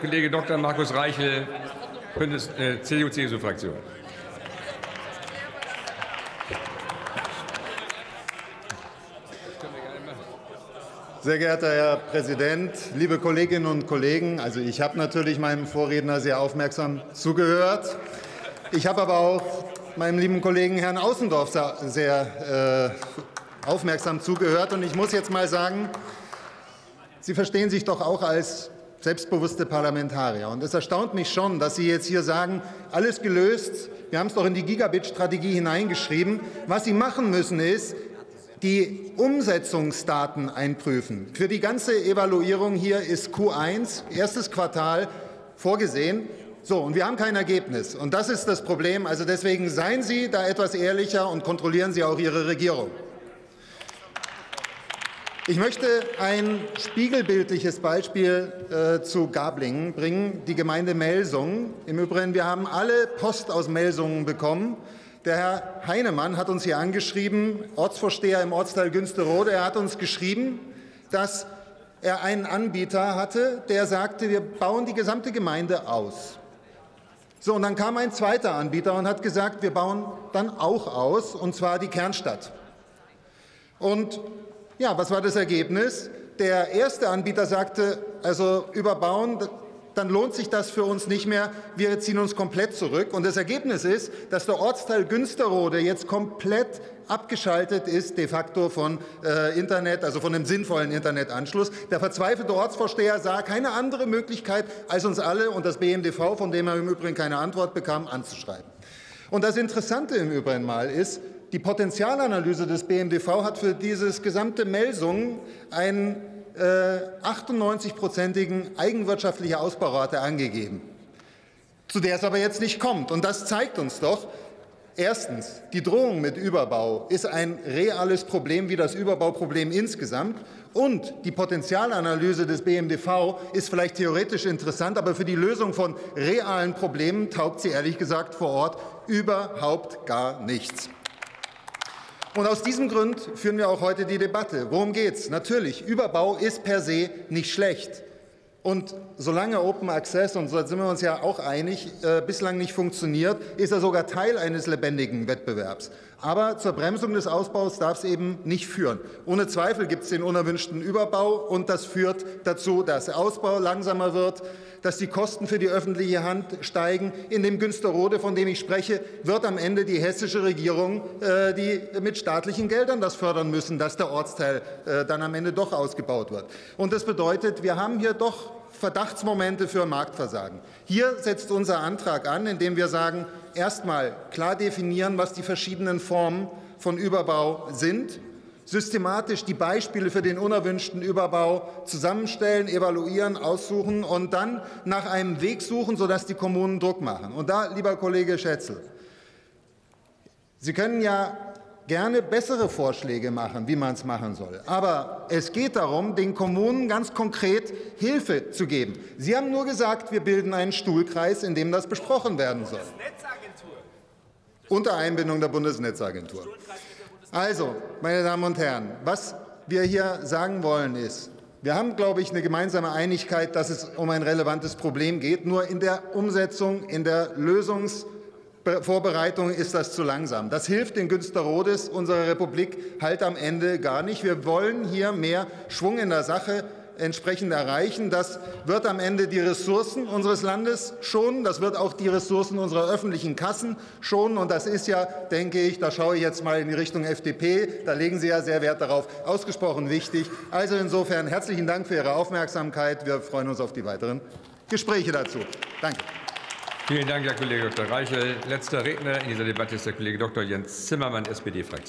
Kollege Dr. Markus Reichel, Bündnis, äh, CDU-CSU-Fraktion. Sehr geehrter Herr Präsident, liebe Kolleginnen und Kollegen! Also ich habe natürlich meinem Vorredner sehr aufmerksam zugehört. Ich habe aber auch meinem lieben Kollegen Herrn Außendorf sehr äh, aufmerksam zugehört. Und ich muss jetzt mal sagen, Sie verstehen sich doch auch als selbstbewusste Parlamentarier. Und es erstaunt mich schon, dass Sie jetzt hier sagen, alles gelöst. Wir haben es doch in die Gigabit-Strategie hineingeschrieben. Was Sie machen müssen, ist, die Umsetzungsdaten einprüfen. Für die ganze Evaluierung hier ist Q1, erstes Quartal, vorgesehen. So, und wir haben kein Ergebnis. Und das ist das Problem. Also deswegen seien Sie da etwas ehrlicher und kontrollieren Sie auch Ihre Regierung. Ich möchte ein spiegelbildliches Beispiel äh, zu Gablingen bringen, die Gemeinde Melsungen. Im Übrigen, wir haben alle Post aus Melsungen bekommen. Der Herr Heinemann hat uns hier angeschrieben, Ortsvorsteher im Ortsteil Günsterode. Er hat uns geschrieben, dass er einen Anbieter hatte, der sagte, wir bauen die gesamte Gemeinde aus. So, und dann kam ein zweiter Anbieter und hat gesagt, wir bauen dann auch aus, und zwar die Kernstadt. Und ja, was war das Ergebnis? Der erste Anbieter sagte, also überbauen, dann lohnt sich das für uns nicht mehr. Wir ziehen uns komplett zurück. Und das Ergebnis ist, dass der Ortsteil Günsterode jetzt komplett abgeschaltet ist, de facto von äh, Internet, also von einem sinnvollen Internetanschluss. Der verzweifelte Ortsvorsteher sah keine andere Möglichkeit, als uns alle und das BMDV, von dem er im Übrigen keine Antwort bekam, anzuschreiben. Und das Interessante im Übrigen mal ist, die Potenzialanalyse des BMDV hat für dieses gesamte Melsungen einen äh, 98-prozentigen eigenwirtschaftliche Ausbaurate angegeben, zu der es aber jetzt nicht kommt. Und das zeigt uns doch, Erstens, die Drohung mit Überbau ist ein reales Problem wie das Überbauproblem insgesamt. Und die Potenzialanalyse des BMDV ist vielleicht theoretisch interessant, aber für die Lösung von realen Problemen taugt sie ehrlich gesagt vor Ort überhaupt gar nichts. Und aus diesem Grund führen wir auch heute die Debatte. Worum geht es? Natürlich, Überbau ist per se nicht schlecht. Und solange Open Access, und da sind wir uns ja auch einig, äh, bislang nicht funktioniert, ist er sogar Teil eines lebendigen Wettbewerbs. Aber zur Bremsung des Ausbaus darf es eben nicht führen. Ohne Zweifel gibt es den unerwünschten Überbau und das führt dazu, dass der Ausbau langsamer wird, dass die Kosten für die öffentliche Hand steigen. In dem Günsterrode, von dem ich spreche, wird am Ende die hessische Regierung äh, die mit staatlichen Geldern das fördern müssen, dass der Ortsteil äh, dann am Ende doch ausgebaut wird. Und das bedeutet, wir haben hier doch Verdachtsmomente für Marktversagen. Hier setzt unser Antrag an, indem wir sagen, erstmal klar definieren, was die verschiedenen Formen von Überbau sind, systematisch die Beispiele für den unerwünschten Überbau zusammenstellen, evaluieren, aussuchen und dann nach einem Weg suchen, sodass die Kommunen Druck machen. Und da, lieber Kollege Schätzel, Sie können ja gerne bessere Vorschläge machen, wie man es machen soll. Aber es geht darum, den Kommunen ganz konkret Hilfe zu geben. Sie haben nur gesagt, wir bilden einen Stuhlkreis, in dem das besprochen werden soll. Unter Einbindung der Bundesnetzagentur. Also, meine Damen und Herren, was wir hier sagen wollen ist, wir haben, glaube ich, eine gemeinsame Einigkeit, dass es um ein relevantes Problem geht. Nur in der Umsetzung, in der Lösungs- Vorbereitung ist das zu langsam. Das hilft den Günsterrodes unserer Republik halt am Ende gar nicht. Wir wollen hier mehr Schwung in der Sache entsprechend erreichen. Das wird am Ende die Ressourcen unseres Landes schonen. Das wird auch die Ressourcen unserer öffentlichen Kassen schonen. Und das ist ja, denke ich, da schaue ich jetzt mal in die Richtung FDP, da legen Sie ja sehr Wert darauf, ausgesprochen wichtig. Also insofern herzlichen Dank für Ihre Aufmerksamkeit. Wir freuen uns auf die weiteren Gespräche dazu. Danke. Vielen Dank, Herr Kollege Dr. Reichel. Letzter Redner in dieser Debatte ist der Kollege Dr. Jens Zimmermann, SPD-Fraktion.